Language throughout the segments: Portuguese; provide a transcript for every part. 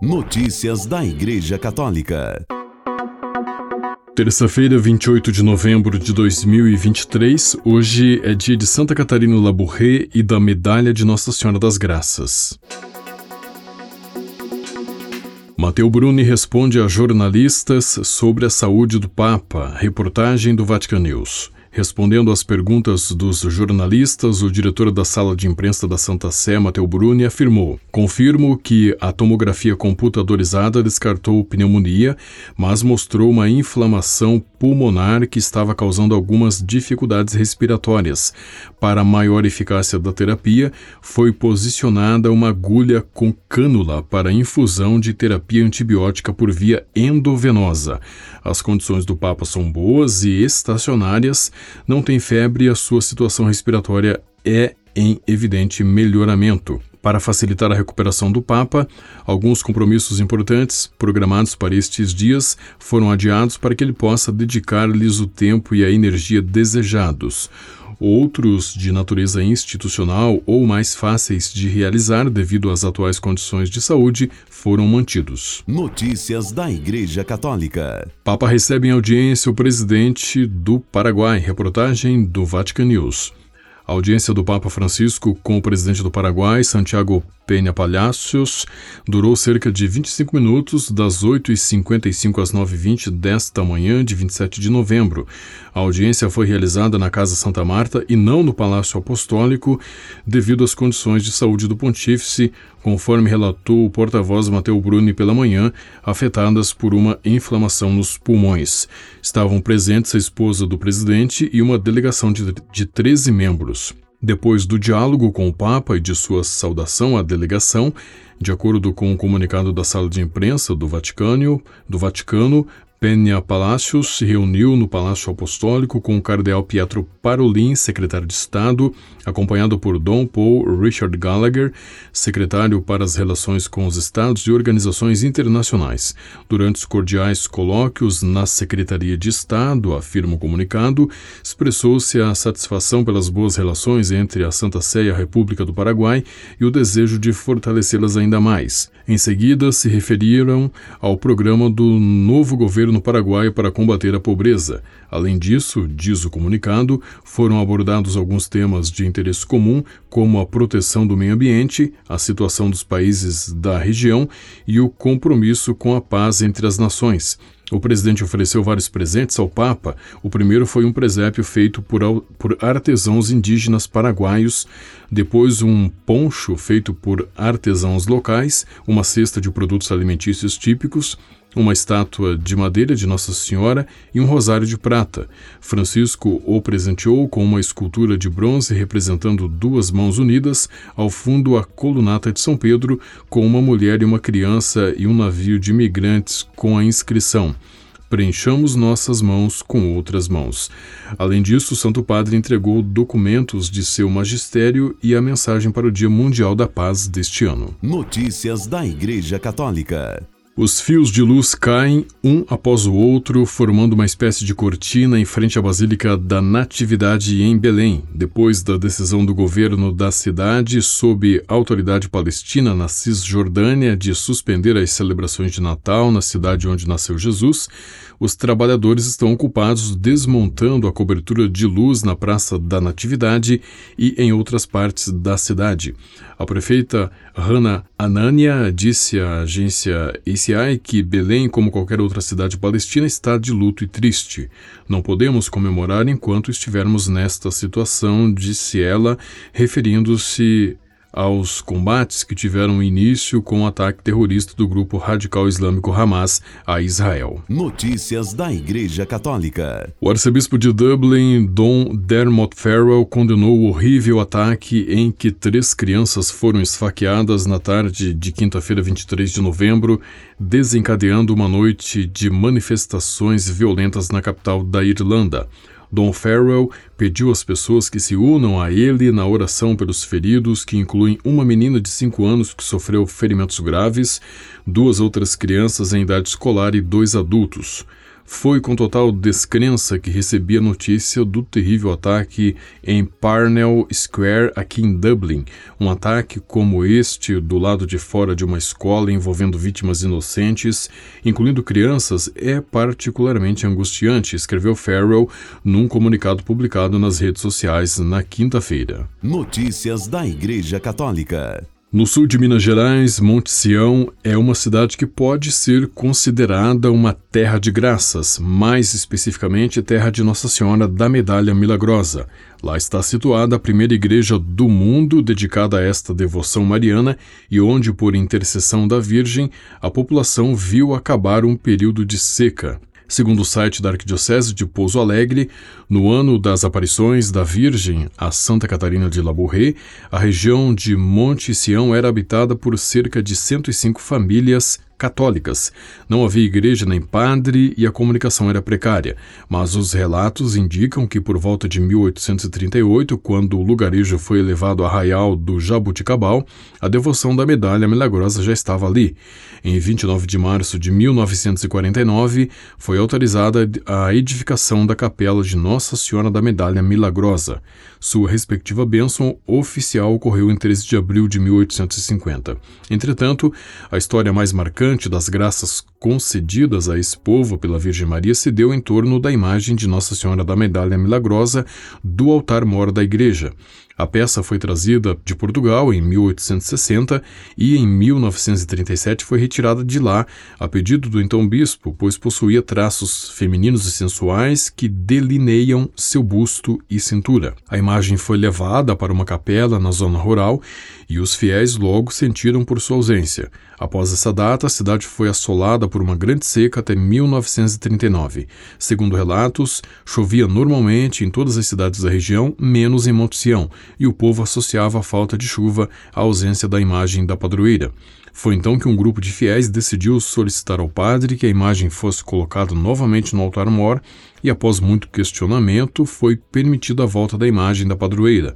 Notícias da Igreja Católica. Terça-feira, 28 de novembro de 2023, hoje é dia de Santa Catarina Labourré e da Medalha de Nossa Senhora das Graças. Mateu Bruni responde a jornalistas sobre a saúde do Papa, reportagem do Vatican News. Respondendo às perguntas dos jornalistas, o diretor da sala de imprensa da Santa Sé, Mateu Bruni, afirmou: Confirmo que a tomografia computadorizada descartou pneumonia, mas mostrou uma inflamação pulmonar que estava causando algumas dificuldades respiratórias. Para maior eficácia da terapia, foi posicionada uma agulha com cânula para infusão de terapia antibiótica por via endovenosa. As condições do Papa são boas e estacionárias não tem febre e a sua situação respiratória é em evidente melhoramento. Para facilitar a recuperação do Papa, alguns compromissos importantes programados para estes dias foram adiados para que ele possa dedicar-lhes o tempo e a energia desejados. Outros, de natureza institucional ou mais fáceis de realizar devido às atuais condições de saúde, foram mantidos. Notícias da Igreja Católica. Papa recebe em audiência o presidente do Paraguai. Reportagem do Vatican News. Audiência do Papa Francisco com o presidente do Paraguai, Santiago Penha Palacios, durou cerca de 25 minutos, das 8h55 às 9h20 desta manhã de 27 de novembro. A audiência foi realizada na Casa Santa Marta e não no Palácio Apostólico, devido às condições de saúde do pontífice, conforme relatou o porta-voz Mateu Bruni pela manhã, afetadas por uma inflamação nos pulmões. Estavam presentes a esposa do presidente e uma delegação de, de 13 membros. Depois do diálogo com o Papa e de sua saudação à delegação, de acordo com o um comunicado da sala de imprensa do Vaticano, do Vaticano, Penha Palacios se reuniu no Palácio Apostólico com o cardeal Pietro Parolin, secretário de Estado, acompanhado por Dom Paul Richard Gallagher, secretário para as relações com os Estados e organizações internacionais. Durante os cordiais colóquios na Secretaria de Estado, afirma o comunicado, expressou-se a satisfação pelas boas relações entre a Santa Sé e a República do Paraguai e o desejo de fortalecê-las ainda mais. Em seguida, se referiram ao programa do novo governo no Paraguai para combater a pobreza. Além disso, diz o comunicado, foram abordados alguns temas de interesse comum, como a proteção do meio ambiente, a situação dos países da região e o compromisso com a paz entre as nações. O presidente ofereceu vários presentes ao Papa. O primeiro foi um presépio feito por, por, artesãos indígenas paraguaios, depois um poncho feito por artesãos locais, uma cesta de produtos alimentícios típicos, uma estátua de madeira de Nossa Senhora e um rosário de prata. Francisco o presenteou com uma escultura de bronze representando duas mãos unidas, ao fundo a colunata de São Pedro, com uma mulher e uma criança e um navio de imigrantes com a inscrição preenchamos nossas mãos com outras mãos. Além disso, o Santo Padre entregou documentos de seu magistério e a mensagem para o Dia Mundial da Paz deste ano. Notícias da Igreja Católica. Os fios de luz caem um após o outro, formando uma espécie de cortina em frente à Basílica da Natividade em Belém, depois da decisão do governo da cidade, sob autoridade palestina na Cisjordânia, de suspender as celebrações de Natal na cidade onde nasceu Jesus. Os trabalhadores estão ocupados desmontando a cobertura de luz na Praça da Natividade e em outras partes da cidade. A prefeita Hannah Anania disse à agência ACI que Belém, como qualquer outra cidade palestina, está de luto e triste. Não podemos comemorar enquanto estivermos nesta situação, disse ela, referindo-se aos combates que tiveram início com o ataque terrorista do grupo radical islâmico Hamas a Israel. Notícias da Igreja Católica. O arcebispo de Dublin, Dom Dermot Farrell, condenou o horrível ataque em que três crianças foram esfaqueadas na tarde de quinta-feira, 23 de novembro, desencadeando uma noite de manifestações violentas na capital da Irlanda. Dom Farrell pediu às pessoas que se unam a ele na oração pelos feridos, que incluem uma menina de 5 anos que sofreu ferimentos graves, duas outras crianças em idade escolar e dois adultos. Foi com total descrença que recebi a notícia do terrível ataque em Parnell Square, aqui em Dublin. Um ataque como este, do lado de fora de uma escola envolvendo vítimas inocentes, incluindo crianças, é particularmente angustiante, escreveu Farrell num comunicado publicado nas redes sociais na quinta-feira. Notícias da Igreja Católica. No sul de Minas Gerais, Monte Sião é uma cidade que pode ser considerada uma terra de graças, mais especificamente terra de Nossa Senhora da Medalha Milagrosa. Lá está situada a primeira igreja do mundo dedicada a esta devoção mariana e onde, por intercessão da Virgem, a população viu acabar um período de seca. Segundo o site da Arquidiocese de Pouso Alegre, no ano das aparições da Virgem a Santa Catarina de Labourré, a região de Monte Sião era habitada por cerca de 105 famílias católicas. Não havia igreja nem padre e a comunicação era precária, mas os relatos indicam que por volta de 1838, quando o lugarejo foi elevado a Arraial do Jabuticabal, a devoção da medalha milagrosa já estava ali. Em 29 de março de 1949, foi autorizada a edificação da capela de Nossa Senhora da Medalha Milagrosa. Sua respectiva bênção oficial ocorreu em 13 de abril de 1850. Entretanto, a história mais marcante das graças concedidas a esse povo pela Virgem Maria se deu em torno da imagem de Nossa Senhora da Medalha Milagrosa do altar-mor da igreja. A peça foi trazida de Portugal em 1860 e em 1937 foi retirada de lá a pedido do então bispo, pois possuía traços femininos e sensuais que delineiam seu busto e cintura. A imagem foi levada para uma capela na zona rural e os fiéis logo sentiram por sua ausência. Após essa data, a cidade foi assolada por uma grande seca até 1939. Segundo relatos, chovia normalmente em todas as cidades da região, menos em Monte Sião, e o povo associava a falta de chuva à ausência da imagem da padroeira. Foi então que um grupo de fiéis decidiu solicitar ao padre que a imagem fosse colocada novamente no altar-mor e, após muito questionamento, foi permitida a volta da imagem da padroeira.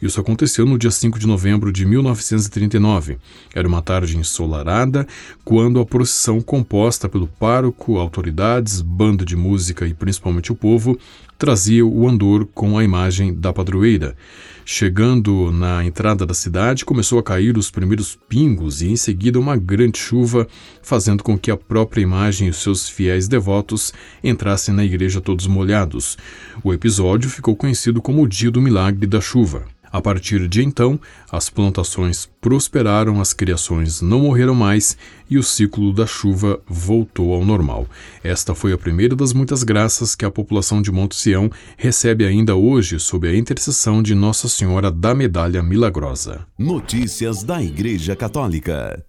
Isso aconteceu no dia 5 de novembro de 1939. Era uma tarde ensolarada quando a procissão composta pelo pároco, autoridades, banda de música e principalmente o povo trazia o andor com a imagem da padroeira. Chegando na entrada da cidade, começou a cair os primeiros pingos e em seguida uma grande chuva, fazendo com que a própria imagem e os seus fiéis devotos entrassem na igreja todos molhados. O episódio ficou conhecido como o Dia do Milagre da Chuva. A partir de então, as plantações prosperaram, as criações não morreram mais e o ciclo da chuva voltou ao normal. Esta foi a primeira das muitas graças que a população de Monte Sião recebe ainda hoje sob a intercessão de Nossa Senhora da Medalha Milagrosa. Notícias da Igreja Católica.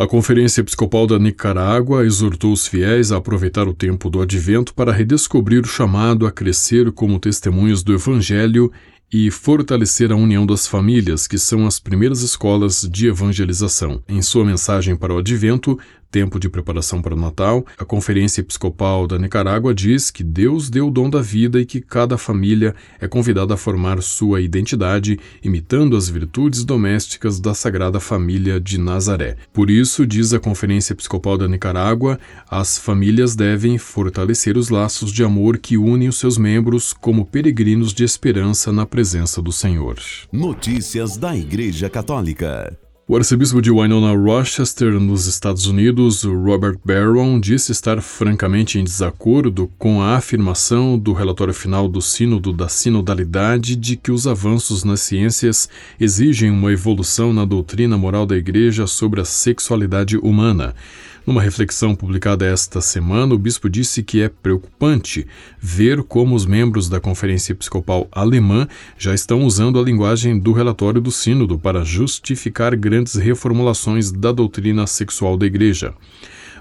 A Conferência Episcopal da Nicarágua exortou os fiéis a aproveitar o tempo do advento para redescobrir o chamado a crescer como testemunhos do Evangelho e fortalecer a união das famílias, que são as primeiras escolas de evangelização. Em sua mensagem para o Advento, tempo de preparação para o Natal, a Conferência Episcopal da Nicarágua diz que Deus deu o dom da vida e que cada família é convidada a formar sua identidade, imitando as virtudes domésticas da Sagrada Família de Nazaré. Por isso, diz a Conferência Episcopal da Nicarágua, as famílias devem fortalecer os laços de amor que unem os seus membros como peregrinos de esperança na presença do Senhor. Notícias da Igreja Católica. O arcebispo de Winona Rochester, nos Estados Unidos, Robert Barron, disse estar francamente em desacordo com a afirmação do relatório final do Sínodo da Sinodalidade de que os avanços nas ciências exigem uma evolução na doutrina moral da Igreja sobre a sexualidade humana. Numa reflexão publicada esta semana, o bispo disse que é preocupante ver como os membros da Conferência Episcopal Alemã já estão usando a linguagem do relatório do Sínodo para justificar grandes reformulações da doutrina sexual da Igreja.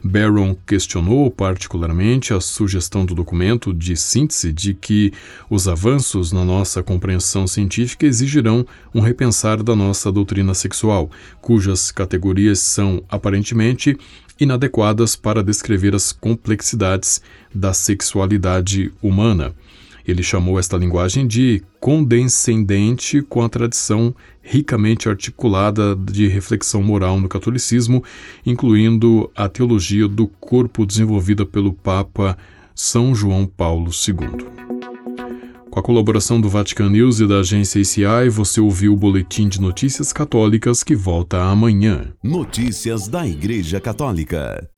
Barron questionou particularmente a sugestão do documento de síntese de que os avanços na nossa compreensão científica exigirão um repensar da nossa doutrina sexual, cujas categorias são aparentemente inadequadas para descrever as complexidades da sexualidade humana. Ele chamou esta linguagem de condescendente com a tradição ricamente articulada de reflexão moral no catolicismo, incluindo a teologia do corpo desenvolvida pelo Papa São João Paulo II. Com a colaboração do Vatican News e da agência ACI, você ouviu o Boletim de Notícias Católicas que volta amanhã. Notícias da Igreja Católica.